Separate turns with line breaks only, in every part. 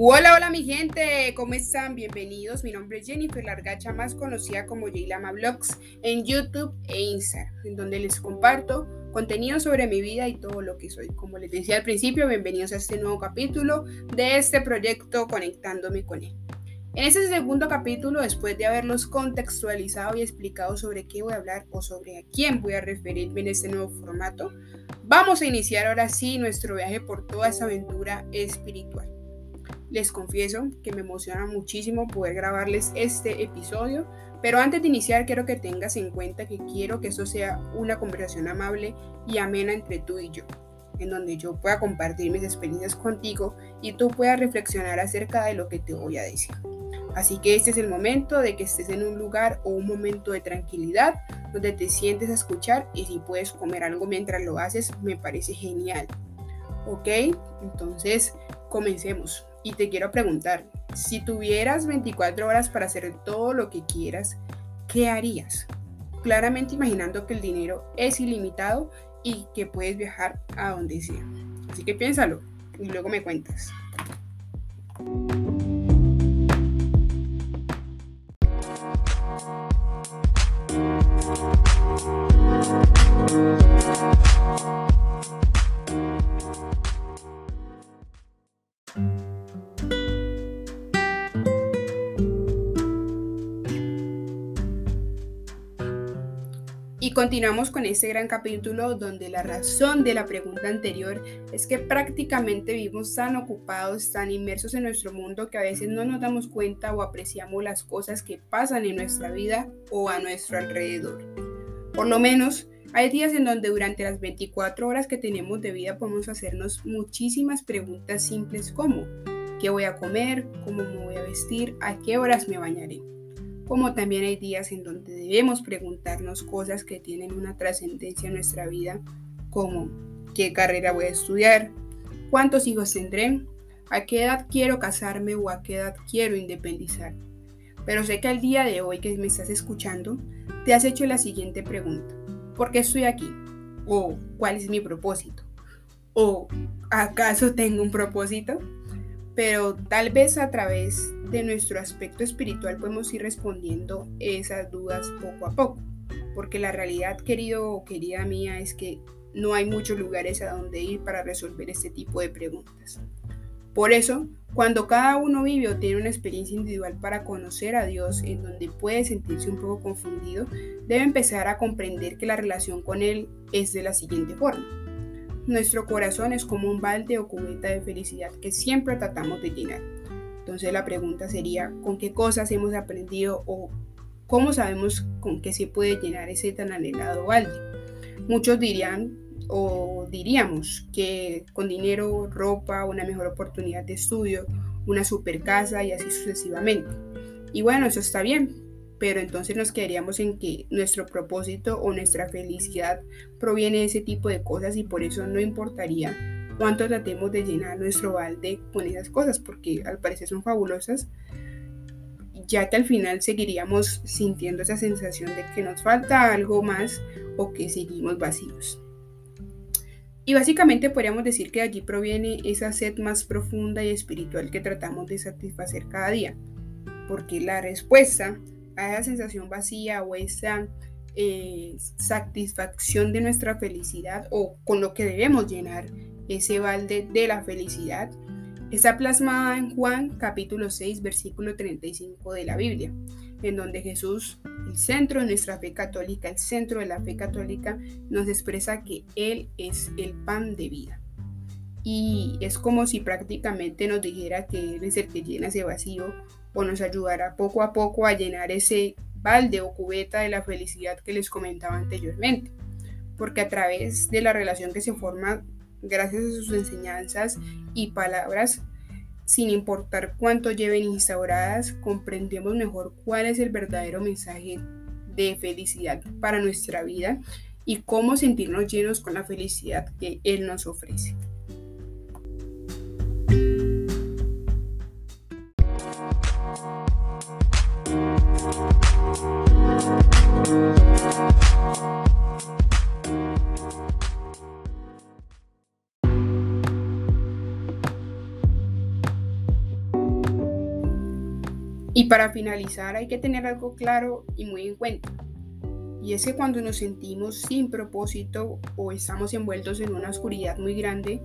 Hola, hola mi gente, ¿cómo están? Bienvenidos. Mi nombre es Jennifer Largacha, más conocida como Jailama Vlogs en YouTube e Instagram, en donde les comparto contenido sobre mi vida y todo lo que soy. Como les decía al principio, bienvenidos a este nuevo capítulo de este proyecto Conectándome con él. En este segundo capítulo, después de haberlos contextualizado y explicado sobre qué voy a hablar o sobre a quién voy a referirme en este nuevo formato, vamos a iniciar ahora sí nuestro viaje por toda esta aventura espiritual. Les confieso que me emociona muchísimo poder grabarles este episodio, pero antes de iniciar quiero que tengas en cuenta que quiero que esto sea una conversación amable y amena entre tú y yo, en donde yo pueda compartir mis experiencias contigo y tú puedas reflexionar acerca de lo que te voy a decir. Así que este es el momento de que estés en un lugar o un momento de tranquilidad donde te sientes a escuchar y si puedes comer algo mientras lo haces, me parece genial. ¿Ok? Entonces, comencemos. Y te quiero preguntar, si tuvieras 24 horas para hacer todo lo que quieras, ¿qué harías? Claramente imaginando que el dinero es ilimitado y que puedes viajar a donde sea. Así que piénsalo y luego me cuentas. Y continuamos con este gran capítulo donde la razón de la pregunta anterior es que prácticamente vivimos tan ocupados, tan inmersos en nuestro mundo que a veces no nos damos cuenta o apreciamos las cosas que pasan en nuestra vida o a nuestro alrededor. Por lo menos, hay días en donde durante las 24 horas que tenemos de vida podemos hacernos muchísimas preguntas simples como ¿qué voy a comer? ¿Cómo me voy a vestir? ¿A qué horas me bañaré? Como también hay días en donde debemos preguntarnos cosas que tienen una trascendencia en nuestra vida, como qué carrera voy a estudiar, cuántos hijos tendré, a qué edad quiero casarme o a qué edad quiero independizar. Pero sé que al día de hoy que me estás escuchando, te has hecho la siguiente pregunta. ¿Por qué estoy aquí? ¿O cuál es mi propósito? ¿O acaso tengo un propósito? Pero tal vez a través de nuestro aspecto espiritual podemos ir respondiendo esas dudas poco a poco. Porque la realidad, querido o querida mía, es que no hay muchos lugares a donde ir para resolver este tipo de preguntas. Por eso, cuando cada uno vive o tiene una experiencia individual para conocer a Dios en donde puede sentirse un poco confundido, debe empezar a comprender que la relación con Él es de la siguiente forma. Nuestro corazón es como un balde o cubeta de felicidad que siempre tratamos de llenar entonces la pregunta sería, ¿con qué cosas hemos aprendido o cómo sabemos con qué se puede llenar ese tan anhelado balde? Muchos dirían o diríamos que con dinero, ropa, una mejor oportunidad de estudio, una super casa y así sucesivamente. Y bueno, eso está bien, pero entonces nos quedaríamos en que nuestro propósito o nuestra felicidad proviene de ese tipo de cosas y por eso no importaría cuánto tratemos de llenar nuestro balde con esas cosas, porque al parecer son fabulosas, ya que al final seguiríamos sintiendo esa sensación de que nos falta algo más o que seguimos vacíos. Y básicamente podríamos decir que allí proviene esa sed más profunda y espiritual que tratamos de satisfacer cada día, porque la respuesta a esa sensación vacía o esa eh, satisfacción de nuestra felicidad o con lo que debemos llenar ese balde de la felicidad, está plasmada en Juan capítulo 6, versículo 35 de la Biblia, en donde Jesús, el centro de nuestra fe católica, el centro de la fe católica, nos expresa que Él es el pan de vida. Y es como si prácticamente nos dijera que Él es el que llena ese vacío o nos ayudará poco a poco a llenar ese balde o cubeta de la felicidad que les comentaba anteriormente. Porque a través de la relación que se forma gracias a sus enseñanzas y palabras, sin importar cuánto lleven instauradas, comprendemos mejor cuál es el verdadero mensaje de felicidad para nuestra vida y cómo sentirnos llenos con la felicidad que Él nos ofrece. Y para finalizar hay que tener algo claro y muy en cuenta. Y es que cuando nos sentimos sin propósito o estamos envueltos en una oscuridad muy grande,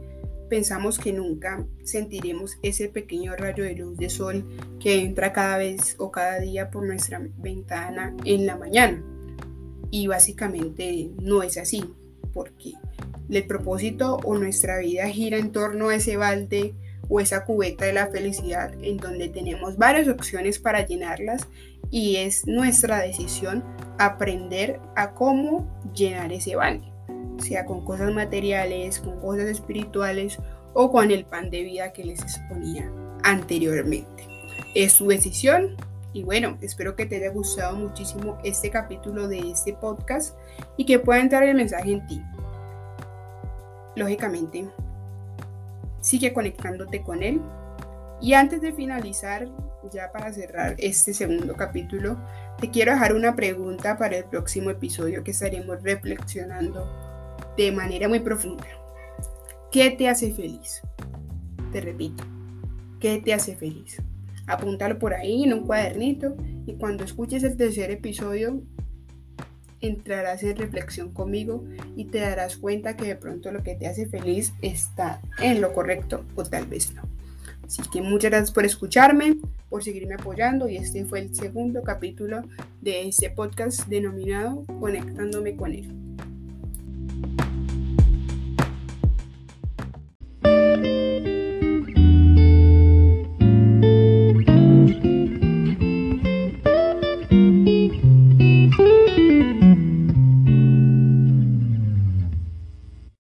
pensamos que nunca sentiremos ese pequeño rayo de luz de sol que entra cada vez o cada día por nuestra ventana en la mañana. Y básicamente no es así, porque el propósito o nuestra vida gira en torno a ese balde o esa cubeta de la felicidad en donde tenemos varias opciones para llenarlas y es nuestra decisión aprender a cómo llenar ese balde, sea con cosas materiales, con cosas espirituales o con el pan de vida que les exponía anteriormente. Es su decisión y bueno, espero que te haya gustado muchísimo este capítulo de este podcast y que pueda entrar el mensaje en ti. Lógicamente, sigue conectándote con él. Y antes de finalizar, ya para cerrar este segundo capítulo, te quiero dejar una pregunta para el próximo episodio que estaremos reflexionando de manera muy profunda. ¿Qué te hace feliz? Te repito, ¿qué te hace feliz? Apúntalo por ahí en un cuadernito y cuando escuches el tercer episodio entrarás en reflexión conmigo y te darás cuenta que de pronto lo que te hace feliz está en lo correcto o tal vez no. Así que muchas gracias por escucharme, por seguirme apoyando y este fue el segundo capítulo de este podcast denominado Conectándome con él.